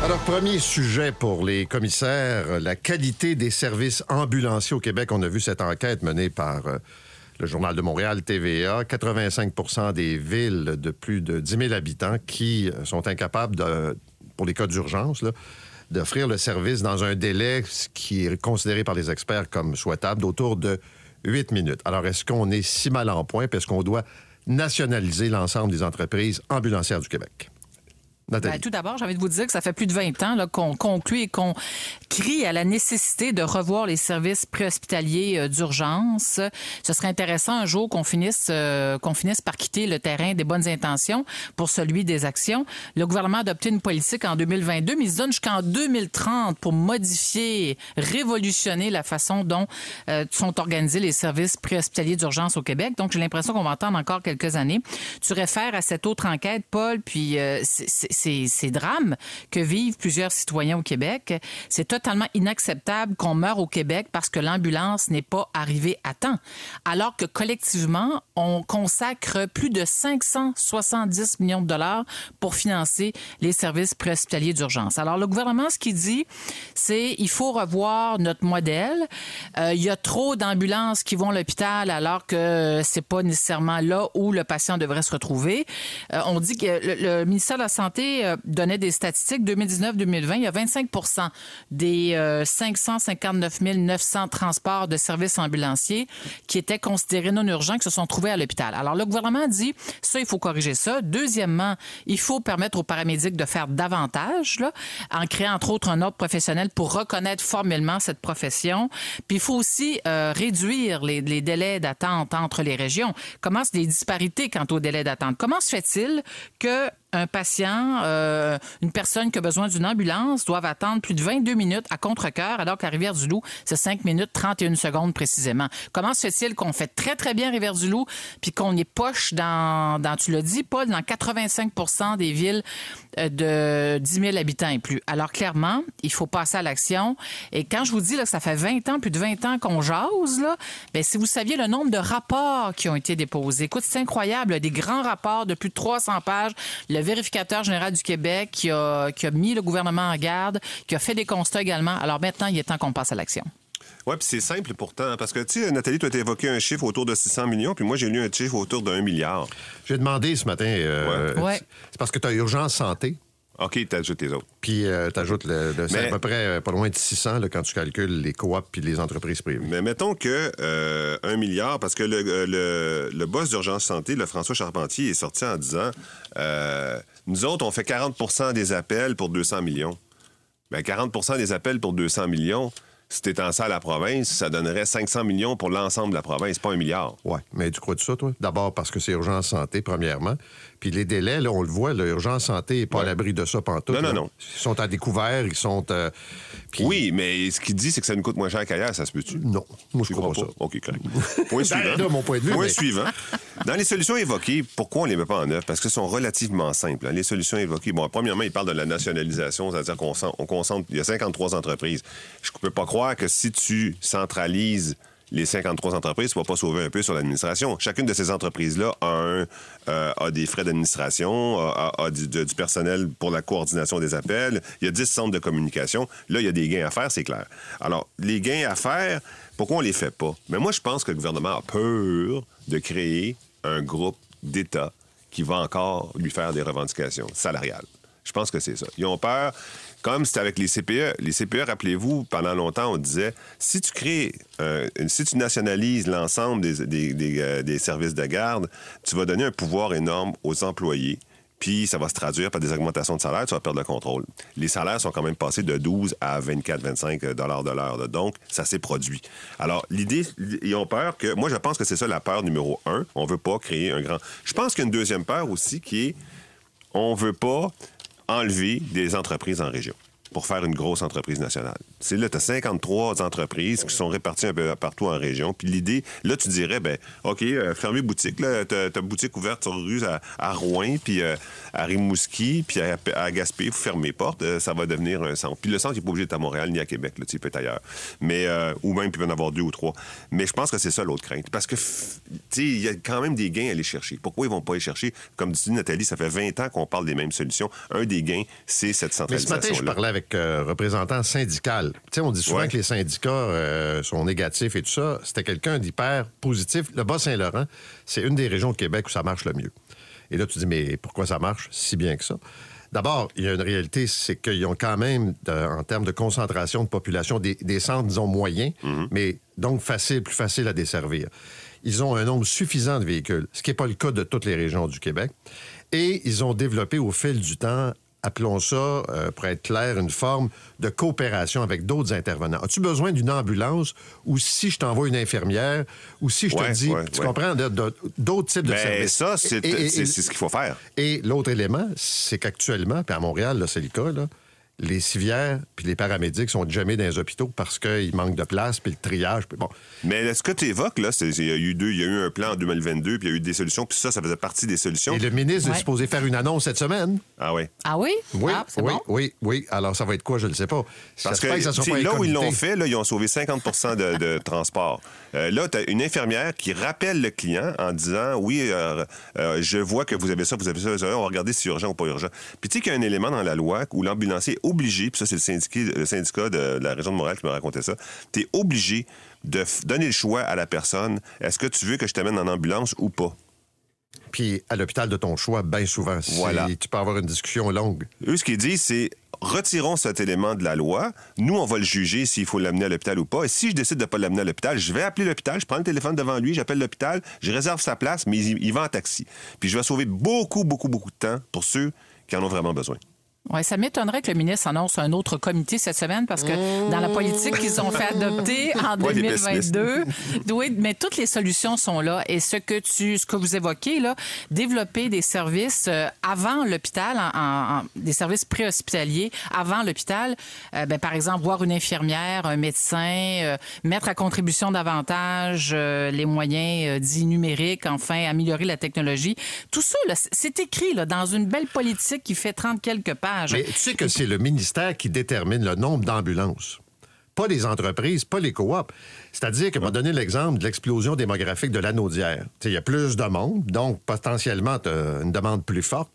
Alors, premier sujet pour les commissaires, la qualité des services ambulanciers au Québec. On a vu cette enquête menée par euh, le Journal de Montréal, TVA. 85% des villes de plus de 10 000 habitants qui euh, sont incapables, pour les cas d'urgence, d'offrir le service dans un délai qui est considéré par les experts comme souhaitable d'autour de 8 minutes. Alors, est-ce qu'on est si mal en point? Parce qu'on doit nationaliser l'ensemble des entreprises ambulancières du Québec? Ben, tout d'abord, j'ai envie de vous dire que ça fait plus de 20 ans qu'on conclut et qu'on crie à la nécessité de revoir les services préhospitaliers euh, d'urgence. Ce serait intéressant un jour qu'on finisse, euh, qu'on finisse par quitter le terrain des bonnes intentions pour celui des actions. Le gouvernement a adopté une politique en 2022, mais il se donne jusqu'en 2030 pour modifier, révolutionner la façon dont euh, sont organisés les services préhospitaliers d'urgence au Québec. Donc, j'ai l'impression qu'on va entendre encore quelques années. Tu réfères à cette autre enquête, Paul, puis euh, c'est- ces, drames que vivent plusieurs citoyens au Québec. C'est totalement inacceptable qu'on meure au Québec parce que l'ambulance n'est pas arrivée à temps, alors que collectivement, on consacre plus de 570 millions de dollars pour financer les services préhospitaliers d'urgence. Alors, le gouvernement, ce qu'il dit, c'est il faut revoir notre modèle. Euh, il y a trop d'ambulances qui vont à l'hôpital alors que c'est pas nécessairement là où le patient devrait se retrouver. Euh, on dit que le ministère de la Santé euh, donnait des statistiques 2019-2020. Il y a 25 des euh, 559 900 transports de services ambulanciers qui étaient considérés non urgents qui se sont trouvés à l'hôpital. Alors, le gouvernement dit, ça, il faut corriger ça. Deuxièmement, il faut permettre aux paramédics de faire davantage, en créant, entre autres, un ordre professionnel pour reconnaître formellement cette profession. Puis, il faut aussi euh, réduire les, les délais d'attente entre les régions. Comment des disparités quant aux délais d'attente? Comment se fait-il que un patient, euh, une personne qui a besoin d'une ambulance doivent attendre plus de 22 minutes à contre-cœur, alors qu'à Rivière-du-Loup, c'est 5 minutes 31 secondes précisément. Comment se fait-il qu'on fait très, très bien Rivière-du-Loup, puis qu'on est poche dans, dans tu l'as dit, Paul, dans 85% des villes de 10 000 habitants et plus. Alors, clairement, il faut passer à l'action. Et quand je vous dis que ça fait 20 ans, plus de 20 ans qu'on jase, là, ben, si vous saviez le nombre de rapports qui ont été déposés, écoute, c'est incroyable, des grands rapports de plus de 300 pages. Le vérificateur général du Québec qui a mis le gouvernement en garde, qui a fait des constats également. Alors maintenant, il est temps qu'on passe à l'action. Oui, puis c'est simple pourtant. Parce que, tu sais, Nathalie, tu as évoqué un chiffre autour de 600 millions, puis moi, j'ai lu un chiffre autour d'un milliard. J'ai demandé ce matin. euh, Ouais. Ouais. C'est parce que tu as urgence santé. OK, t'ajoutes les autres. Puis tu ajoutes le, le- c'est Mais- à peu près euh, pas loin de 600 là, quand tu calcules les coops puis les entreprises privées. Mais mettons que euh, un milliard, parce que le, euh, le, le boss d'urgence santé, le François Charpentier, est sorti en disant euh, Nous autres, on fait 40% des appels pour 200 millions. Ben, 40% des appels pour 200 millions, si t'étends ça à la province, ça donnerait 500 millions pour l'ensemble de la province, pas un milliard. Oui, mais tu crois de ça, toi? D'abord parce que c'est urgence santé, premièrement. Puis les délais, là, on le voit, l'urgence santé n'est pas à l'abri de ça pantoute. Non, non, là. non. Ils sont à découvert, ils sont... euh, puis- Oui, mais ce qu'il dit, c'est que ça nous coûte moins cher qu'ailleurs, ça se peut-tu? Non, moi, je Tu crois pas ça. OK, correct. Point suivant. Ben, là, mon point de vue, Point mais- suivant. Dans les solutions évoquées, pourquoi on les met pas en œuvre? Parce qu'elles sont relativement simples. hein. Les solutions évoquées, bon, premièrement, il parle de la nationalisation, c'est-à-dire qu'on cen- on concentre, il y a 53 entreprises. Je peux pas croire que si tu centralises les 53 entreprises, tu vas pas sauver un peu sur l'administration. Chacune de ces entreprises-là a, euh, a des frais d'administration, a, du, personnel pour la coordination des appels. Il y a 10 centres de communication. Là, il y a des gains à faire, c'est clair. Alors, les gains à faire, pourquoi on les fait pas? Mais moi, je pense que le gouvernement a peur de créer un groupe d'État qui va encore lui faire des revendications salariales. Je pense que c'est ça. Ils ont peur, comme c'était avec les CPE. Les CPE, rappelez-vous, pendant longtemps, on disait, si tu crées, euh, si tu nationalises l'ensemble des, des- euh, des services de garde, tu vas donner un pouvoir énorme aux employés. Puis ça va se traduire par des augmentations de salaire, tu vas perdre le contrôle. Les salaires sont quand même passés de 12 à 24, 25 dollars de l'heure. Donc, ça s'est produit. Alors, l'idée, ils ont peur que. Moi, je pense que c'est ça la peur numéro un. On veut pas créer un grand. Je pense qu'il y a une deuxième peur aussi qui est on veut pas enlever des entreprises en région. Pour faire une grosse entreprise nationale. C'est là, tu as 53 entreprises qui sont réparties un peu partout en région. Puis l'idée, là, tu dirais, ben, OK, euh, fermez boutique. Là, t'as, t'as boutique ouverte sur rue à, à Rouen, puis euh, à Rimouski, puis à, à Gaspé, vous fermez porte, euh, ça va devenir un centre. Puis le centre, il n'est pas obligé d'être à Montréal ni à Québec, là, tu peut être ailleurs. Mais, euh, ou même, il peut en avoir deux ou trois. Mais je pense que c'est ça l'autre crainte. Parce que, tu sais, il y a quand même des gains à aller chercher. Pourquoi ils vont pas aller chercher? Comme dit Nathalie, ça fait 20 ans qu'on parle des mêmes solutions. Un des gains, c'est cette Mais ce matin, je parlais avec euh, représentant syndical. Tu sais, on dit souvent Ouais. que les syndicats euh, sont négatifs et tout ça. C'était quelqu'un d'hyper positif. Le Bas-Saint-Laurent, c'est une des régions de Québec où ça marche le mieux. Et là, tu dis, mais pourquoi ça marche si bien que ça? D'abord, il y a une réalité, c'est qu'ils ont quand même, de- en termes de concentration de population, des, des centres, disons, moyens, mais donc facile, plus facile à desservir. Ils ont un nombre suffisant de véhicules, ce qui n'est pas le cas de toutes les régions du Québec. Et ils ont développé au fil du temps, appelons ça, euh, pour être clair, une forme de coopération avec d'autres intervenants. As-tu besoin d'une ambulance ou si je t'envoie une infirmière ou si je Ouais, te dis, ouais, tu ouais. comprends, d'autres types de Ben, services? ça, c'est ce qu'il faut faire. et l'autre élément, c'est qu'actuellement, puis à Montréal, là, c'est le cas, là, les civières puis les paramédics sont jamais dans les hôpitaux parce qu'il manque de place, puis le triage. Puis bon, Mais ce que tu évoques, là, il y a eu deux, il y a eu un plan en 2022, puis il y a eu des solutions, puis ça, ça faisait partie des solutions. Et le ministre Ouais. est supposé faire une annonce cette semaine. Ah oui. Ah oui? Oui, Ah, oui, bon? oui, oui. Alors, ça va être quoi, je ne sais pas. Parce que, ça pas là où ils l'ont fait, là, ils ont sauvé 50 de, de transport. Euh, là, tu as une infirmière qui rappelle le client en disant Oui, euh, euh, je vois que vous avez ça, vous avez ça, vous avez ça, on va regarder si c'est urgent ou pas urgent. Puis tu sais qu'il y a un élément dans la loi où l'ambulancier obligé, puis ça, c'est le syndicat, le syndicat de la région de Montréal qui me racontait ça, tu es obligé de donner le choix à la personne est-ce que tu veux que je t'amène en ambulance ou pas? Puis à l'hôpital de ton choix, bien souvent. Si Voilà. Tu peux avoir une discussion longue. Eux, ce qu'ils disent, c'est retirons cet élément de la loi. Nous, on va le juger s'il faut l'amener à l'hôpital ou pas. Et si je décide de ne pas l'amener à l'hôpital, je vais appeler l'hôpital, je prends le téléphone devant lui, j'appelle l'hôpital, je réserve sa place, mais il, il va en taxi. Puis je vais sauver beaucoup, beaucoup, beaucoup de temps pour ceux qui en ont vraiment besoin. Oui, ça m'étonnerait que le ministre annonce un autre comité cette semaine parce que dans la politique qu'ils ont fait adopter en Ouais, les 2022, oui, mais toutes les solutions sont là. Et ce que tu, ce que vous évoquez là, développer des services euh, avant l'hôpital, en, en- en- des services préhospitaliers avant l'hôpital, euh, ben, par exemple voir une infirmière, un médecin, euh, mettre à contribution davantage euh, les moyens dits numériques, enfin améliorer la technologie. Tout ça, c'est écrit là, dans une belle politique qui fait 30 quelques pages. Mais tu sais que c'est le ministère qui détermine le nombre d'ambulances. Pas les entreprises, pas les coops. C'est-à-dire que, m'a donné l'exemple de l'explosion démographique de. Tu sais, Il y a plus de monde, donc potentiellement, tu as une demande plus forte.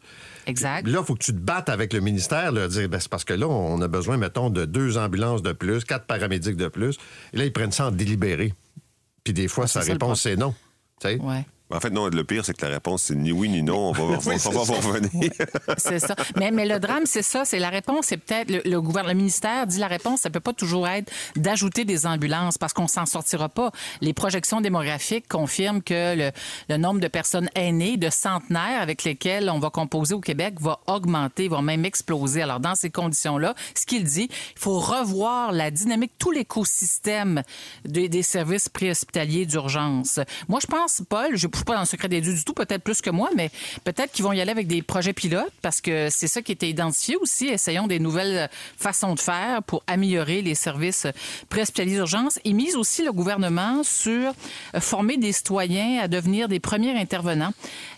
Exact. Là, il faut que tu te battes avec le ministère, là, dire, ben, c'est parce que là, on a besoin, mettons, de deux ambulances de plus, quatre paramédics de plus. Et là, ils prennent ça en délibéré. Puis des fois, sa réponse, c'est non. Ouais. En fait, non, le pire, c'est que la réponse, c'est ni oui ni non. On va, on va revenir. C'est ça. Mais, mais le drame, c'est ça. C'est la réponse, c'est peut-être le, le gouvernement, le ministère dit la réponse, ça peut pas toujours être d'ajouter des ambulances parce qu'on s'en sortira pas. Les projections démographiques confirment que le, le nombre de personnes aînées, de centenaires avec lesquelles on va composer au Québec va augmenter, va même exploser. Alors, dans ces conditions-là, ce qu'il dit, il faut revoir la dynamique, tout l'écosystème des, des services préhospitaliers d'urgence. Moi, je pense, Paul, je pas dans le secret des dieux du tout, peut-être plus que moi, mais peut-être qu'ils vont y aller avec des projets pilotes parce que c'est ça qui était identifié aussi. Essayons des nouvelles façons de faire pour améliorer les services préhospitaliers d'urgence. Ils misent aussi le gouvernement sur euh, former des citoyens à devenir des premiers intervenants.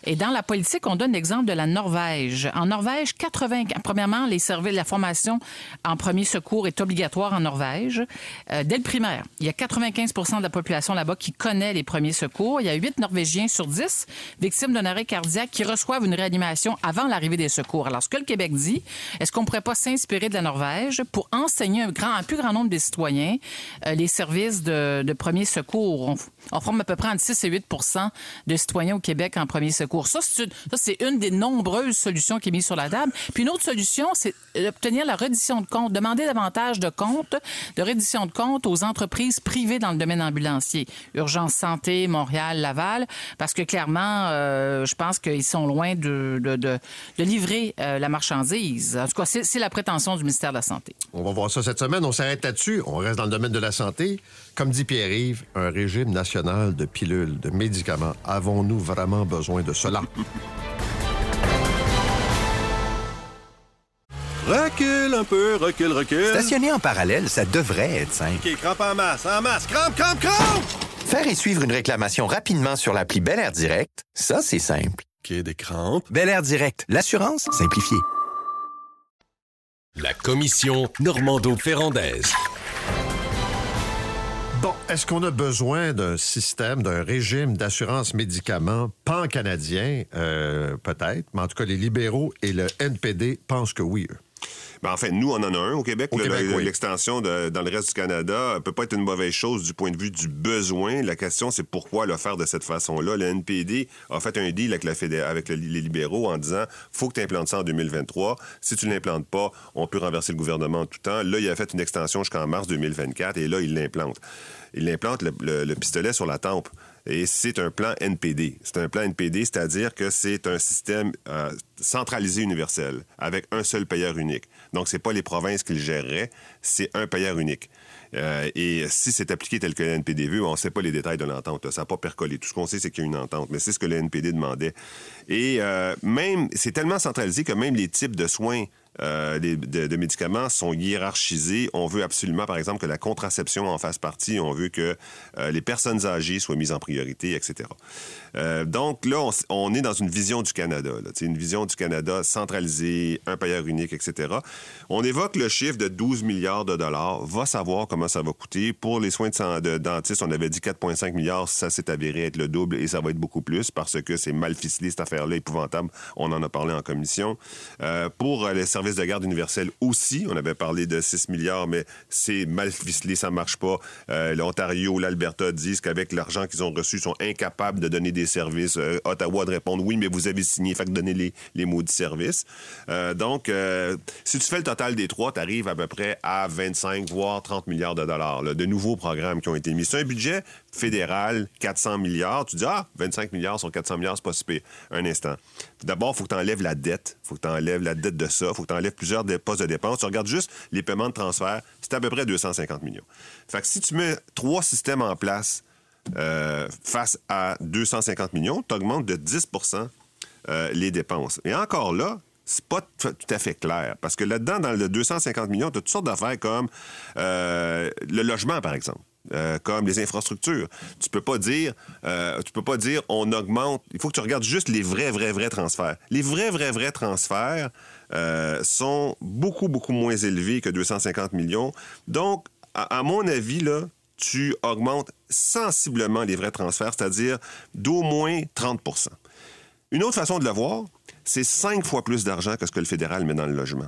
Et dans la politique, on donne l'exemple de la Norvège. En Norvège, 80, premièrement, les services, la formation en premier secours est obligatoire en Norvège euh, dès le primaire. Il y a 95 de la population là-bas qui connaît les premiers secours. Il y a 8 Norvégiens sur 10 victimes d'un arrêt cardiaque qui reçoivent une réanimation avant l'arrivée des secours. Alors, ce que le Québec dit, est-ce qu'on ne pourrait pas s'inspirer de la Norvège pour enseigner un, un plus grand nombre des citoyens euh, les services de, de premiers secours? On, forme à peu près entre 6 et 8% de citoyens au Québec en premiers secours. Ça, c'est une, ça, c'est une des nombreuses solutions qui est mise sur la table. Puis une autre solution, c'est d'obtenir la reddition de comptes, demander davantage de comptes, de reddition de comptes aux entreprises privées dans le domaine ambulancier. Urgence Santé, Montréal, Laval, parce que clairement, euh, je pense qu'ils sont loin de, de, de, de livrer euh, la marchandise. En tout cas, c'est c'est la prétention du ministère de la Santé. On va voir ça cette semaine. On s'arrête là-dessus. On reste dans le domaine de la santé. Comme dit Pierre-Yves, un régime national de pilules, de médicaments. Avons-nous vraiment besoin de cela? Recule un peu, recule, recule. Stationner en parallèle, ça devrait être simple. OK, crampe en masse, en masse. Crampe, crampe, crampe! Faire et suivre une réclamation rapidement sur l'appli Bel Air Direct, ça, c'est simple. OK, des crampes. Bel Air Direct, l'assurance simplifiée. La commission Normando-Ferrandaise. Bon, est-ce qu'on a besoin d'un système, d'un régime d'assurance médicaments pan-canadien? Euh, Peut-être, mais en tout cas, les libéraux et le NPD pensent que oui, eux. Ben, en fait, nous, on en a un au Québec. Le- oui. L'extension dans le reste du Canada ne peut pas être une mauvaise chose du point de vue du besoin. La question, c'est pourquoi le faire de cette façon-là. Le NPD a fait un deal avec, la fédé- avec le- les libéraux en disant faut que tu implantes ça en 2023. Si tu ne l'implantes pas, on peut renverser le gouvernement en tout temps. Là, il a fait une extension jusqu'en mars 2024 et là, il l'implante. Il implante le, le- le pistolet sur la tempe. Et c'est un plan NPD. C'est un plan NPD, c'est-à-dire que c'est un système euh, centralisé universel, avec un seul payeur unique. Donc, c'est pas les provinces qui le géreraient, c'est un payeur unique. Euh, et si c'est appliqué tel que le NPD veut, on ne sait pas les détails de l'entente. Ça n'a pas percolé. Tout ce qu'on sait, c'est qu'il y a une entente. Mais c'est ce que le NPD demandait. Et euh, même, c'est tellement centralisé que même les types de soins euh, des- de, médicaments sont hiérarchisés. On veut absolument, par exemple, que la contraception en fasse partie. On veut que euh, les personnes âgées soient mises en priorité, etc. Euh, donc là, on, est dans une vision du Canada. là. Une vision du Canada centralisée, un payeur unique, etc. On évoque le chiffre de 12 milliards de dollars. Va savoir comment ça va coûter. Pour les soins de, de dentiste, on avait dit 4,5 milliards. Ça s'est avéré être le double et ça va être beaucoup plus parce que c'est mal ficelé, cette affaire-là, épouvantable. On en a parlé en commission. Pour les services de garde universelle aussi, on avait parlé de 6 milliards, mais c'est mal ficelé, ça marche pas. Euh, L'Ontario, l'Alberta disent qu'avec l'argent qu'ils ont reçu, ils sont incapables de donner des services. Euh, Ottawa de répondre oui, mais vous avez signé, fait que donnez les, les maudits services. Euh, donc, euh, si tu fais le total des trois, tu arrives à peu près à 25, voire 30 milliards de dollars de nouveaux programmes qui ont été mis. C'est un budget fédéral, 400 milliards. Tu dis, ah, 25 milliards sur 400 milliards, c'est pas si pire. Un instant. D'abord, il faut que tu enlèves la dette. Il faut que tu enlèves la dette de ça. Il faut que enlèves plusieurs postes de dépenses. Tu regardes juste les paiements de transfert, c'est à peu près 250 millions. Fait que si tu mets trois systèmes en place euh, face à 250 millions, tu augmentes de 10% euh, les dépenses. Et encore là, c'est pas tout à fait clair. Parce que là-dedans, dans le 250 millions, tu as toutes sortes d'affaires comme euh, le logement, par exemple. Euh, comme les infrastructures. Tu peux pas dire, euh, peux pas dire on augmente. Il faut que tu regardes juste les vrais, vrais, vrais transferts. Les vrais, vrais, vrais transferts euh, sont beaucoup, beaucoup moins élevés que 250 millions. Donc, à, à mon avis, là, tu augmentes sensiblement les vrais transferts, c'est-à-dire d'au moins 30% une autre façon de le voir, c'est cinq fois plus d'argent que ce que le fédéral met dans le logement.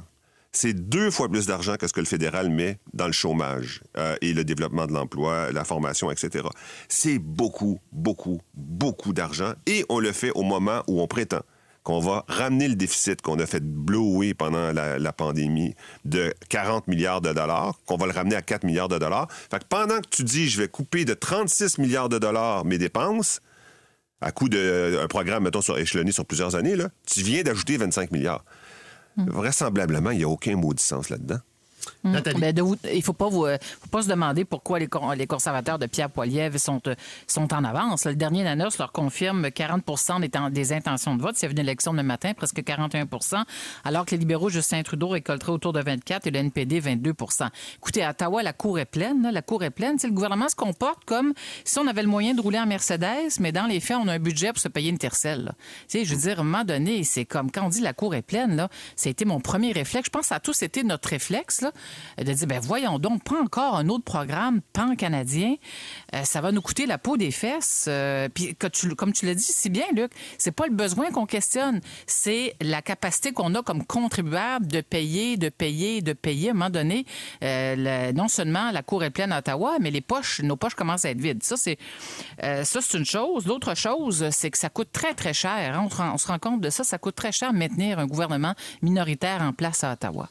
C'est deux fois plus d'argent que ce que le fédéral met dans le chômage euh, et le développement de l'emploi, la formation, etc. C'est beaucoup, beaucoup, beaucoup d'argent et on le fait au moment où on prétend qu'on va ramener le déficit qu'on a fait blower pendant la, pandémie de 40 milliards de dollars, qu'on va le ramener à 4 milliards de dollars. Fait que pendant que tu dis je vais couper de 36 milliards de dollars mes dépenses, à coût d'un programme, mettons, sur, échelonné sur plusieurs années, tu viens d'ajouter 25 milliards. Vraisemblablement, il n'y a aucun maudit sens là-dedans. Nathalie. Ben, de vous- il ne faut pas, vous, euh, faut pas se demander pourquoi les, con- les conservateurs de Pierre Poilievre sont, euh, sont en avance. Le dernier NANOS leur confirme 40 des, des intentions de vote. S'il y avait une élection de matin, presque 41% alors que les libéraux Justin Trudeau récolteraient autour de 24 et le NPD 22% Écoutez, à Ottawa, la cour est pleine. là. la cour est pleine. Tu sais, le gouvernement se comporte comme si on avait le moyen de rouler en Mercedes, mais dans les faits, on a un budget pour se payer une tercelle. je veux dire, à un moment donné, c'est comme quand on dit la cour est pleine, là, ça a été mon premier réflexe. Je pense que ça a tous été notre réflexe, là, de dire, ben voyons donc, pas encore un autre programme pan-canadien. Euh, ça va nous coûter la peau des fesses. Euh, puis, comme tu l'as dit si bien, Luc, c'est pas le besoin qu'on questionne, c'est la capacité qu'on a comme contribuable de payer, de payer, de payer. À un moment donné, euh, non seulement la cour est pleine à Ottawa, mais les poches, nos poches commencent à être vides. Ça, c'est ça, c'est une chose. L'autre chose, c'est que ça coûte très, très cher. On, se rend, on se rend compte de ça. Ça coûte très cher maintenir un gouvernement minoritaire en place à Ottawa.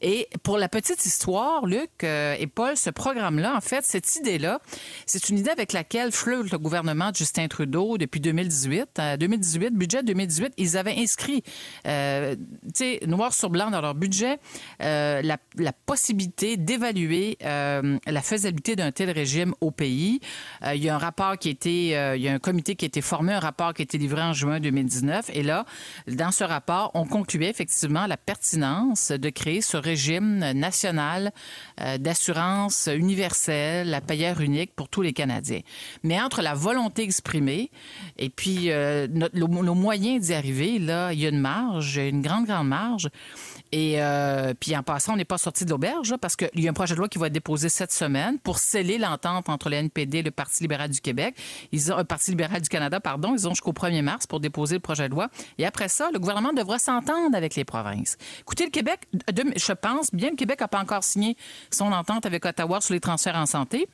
Et pour la petite histoire, Luc euh, et Paul, ce programme-là, en fait, cette idée-là, c'est une idée avec laquelle flirte le gouvernement de Justin Trudeau depuis 2018. En 2018, budget 2018, ils avaient inscrit, euh, tu sais, noir sur blanc dans leur budget, euh, la, possibilité d'évaluer euh, la faisabilité d'un tel régime au pays. Euh, il y a un rapport qui a été, euh, il y a un comité qui a été formé, un rapport qui a été livré en juin 2019. Et là, dans ce rapport, on concluait effectivement la pertinence de créer ce régime euh, d'assurance universelle, la payeur unique pour tous les Canadiens. Mais entre la volonté exprimée et puis euh, moyen d'y arriver, là, il y a une marge, une grande, grande marge. Et euh, puis en passant, on n'est pas sorti de l'auberge parce qu'il y a un projet de loi qui va être déposé cette semaine pour sceller l'entente entre le NPD et le Parti libéral du Québec. Ils ont, euh, Parti libéral du Canada, pardon. Ils ont jusqu'au 1er mars pour déposer le projet de loi. Et après ça, le gouvernement devra s'entendre avec les provinces. Écoutez, le Québec, je pense, bien le Québec n'a pas encore signé son entente avec Ottawa sur les transferts en santé.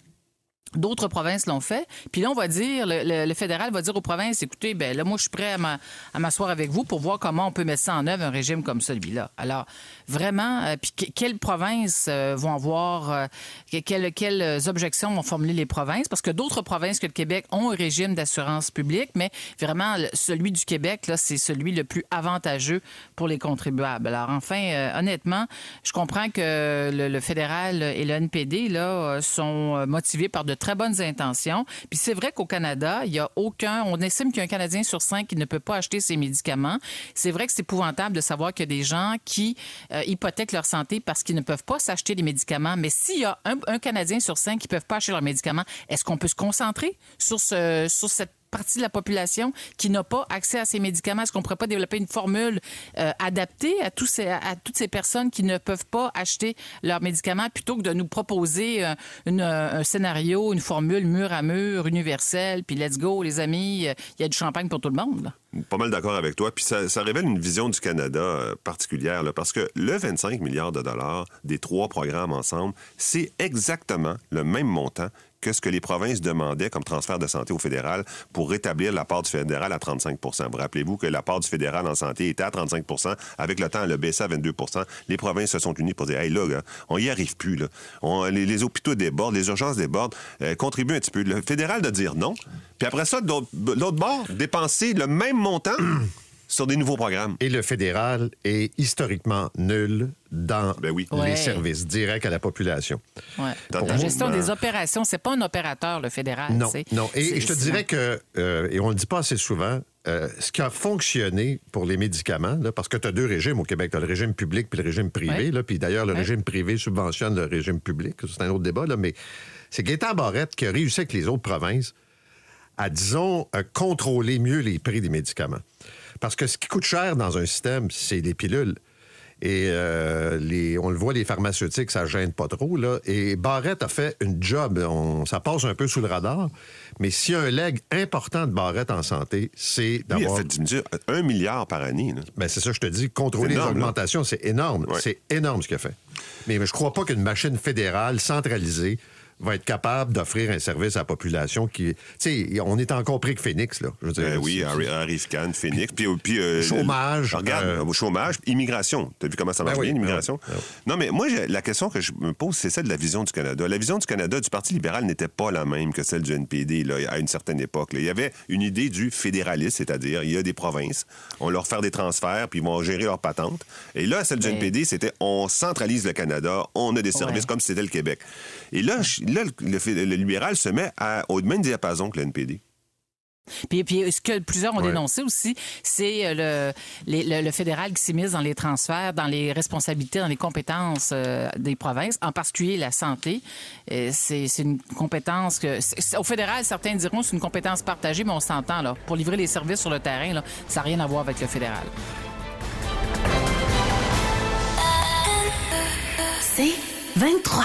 D'autres provinces l'ont fait. Puis là, on va dire, le, fédéral va dire aux provinces, écoutez, ben là, moi, je suis prêt à m'a- à m'asseoir avec vous pour voir comment on peut mettre ça en œuvre, un régime comme celui-là. Alors, vraiment, euh, puis que- quelles provinces euh, vont avoir, euh, que- quelles, objections vont formuler les provinces? Parce que d'autres provinces que le Québec ont un régime d'assurance publique, mais vraiment, celui du Québec, là, c'est celui le plus avantageux pour les contribuables. Alors, enfin, honnêtement, je comprends que le, fédéral et le NPD, là, sont motivés par très bonnes intentions. Puis c'est vrai qu'au Canada, il y a aucun, on estime qu'il y a un Canadien sur cinq qui ne peut pas acheter ses médicaments. C'est vrai que c'est épouvantable de savoir qu'il y a des gens qui euh, hypothèquent leur santé parce qu'ils ne peuvent pas s'acheter des médicaments. Mais s'il y a un, un Canadien sur cinq qui ne peuvent pas acheter leurs médicaments, est-ce qu'on peut se concentrer sur, ce, sur cette partie de la population qui n'a pas accès à ces médicaments? Est-ce qu'on ne pourrait pas développer une formule euh, adaptée à, toutes ces personnes qui ne peuvent pas acheter leurs médicaments plutôt que de nous proposer euh, euh, un scénario, une formule mur à mur, universelle, puis let's go, les amis, il y a du champagne pour tout le monde. Pas mal d'accord avec toi. Puis ça, révèle une vision du Canada particulière, parce que le 25 milliards de dollars des trois programmes ensemble, c'est exactement le même montant que ce que les provinces demandaient comme transfert de santé au fédéral pour rétablir la part du fédéral à 35 Vous rappelez-vous que la part du fédéral en santé était à 35% Avec le temps, elle a baissé à 22% Les provinces se sont unies pour dire, hey, là, on y arrive plus. Là. Les, hôpitaux débordent, les urgences débordent. Euh, contribuez un petit peu. Le fédéral de dire non. Puis après ça, l'autre bord, dépenser le même montant sur des nouveaux programmes. Et le fédéral est historiquement nul dans Ben oui. les Ouais. services directs à la population. Ouais. Dans La gestion mouvement. des opérations, c'est pas un opérateur, le fédéral. Non, non. Et, je te dirais que, euh, et on ne le dit pas assez souvent, euh, ce qui a fonctionné pour les médicaments, là, parce que tu as deux régimes au Québec, tu as le régime public puis le régime privé, Ouais. là, puis d'ailleurs, le Ouais. régime privé subventionne le régime public, c'est un autre débat, là, mais c'est Gaétan Barrette qui a réussi avec les autres provinces à, disons, euh, contrôler mieux les prix des médicaments. Parce que ce qui coûte cher dans un système, c'est les pilules. Et euh, les, on le voit, les pharmaceutiques, ça gêne pas trop. Là. Et Barrette a fait une job. On- ça passe un peu sous le radar. Mais s'il y a un leg important de Barrette en santé, c'est Lui, il a d'avoir. fait un milliard par année. là. Ben, c'est ça, je te dis, contrôler les énorme, là. augmentations, c'est énorme. Ouais. C'est énorme ce qu'il a fait. Mais, mais je crois pas qu'une machine fédérale centralisée va être capable d'offrir un service à la population qui. Tu sais, on est encore pris que Phoenix, là. Je veux dire, Ben oui, Harry Khan, Phoenix. Puis, puis, euh, Chômage, regarde, euh, au chômage, immigration. Tu as vu comment ça marche Ben oui, bien, l'immigration? ben oui, Non, mais moi, la question que je me pose, c'est celle de la vision du Canada. La vision du Canada, du Parti libéral, n'était pas la même que celle du NPD là, à une certaine époque. là. Il y avait une idée du fédéralisme, c'est-à-dire, il y a des provinces, on leur fait des transferts, puis ils vont gérer leurs patentes. Et là, celle du. NPD, c'était on centralise le Canada, on a des services Ouais. comme si c'était le Québec. Et là, je- là le, le- le libéral se met à- au même diapason que le NPD. Puis, puis ce que plusieurs ont Ouais. dénoncé aussi, c'est euh, le, les- le, le fédéral qui s'immisce dans les transferts, dans les responsabilités, dans les compétences euh, des provinces, en particulier la santé. Euh, c'est une compétence que... au fédéral, certains diront que c'est une compétence partagée, mais on s'entend, là. Pour livrer les services sur le terrain, là, ça n'a rien à voir avec le fédéral. C'est 23.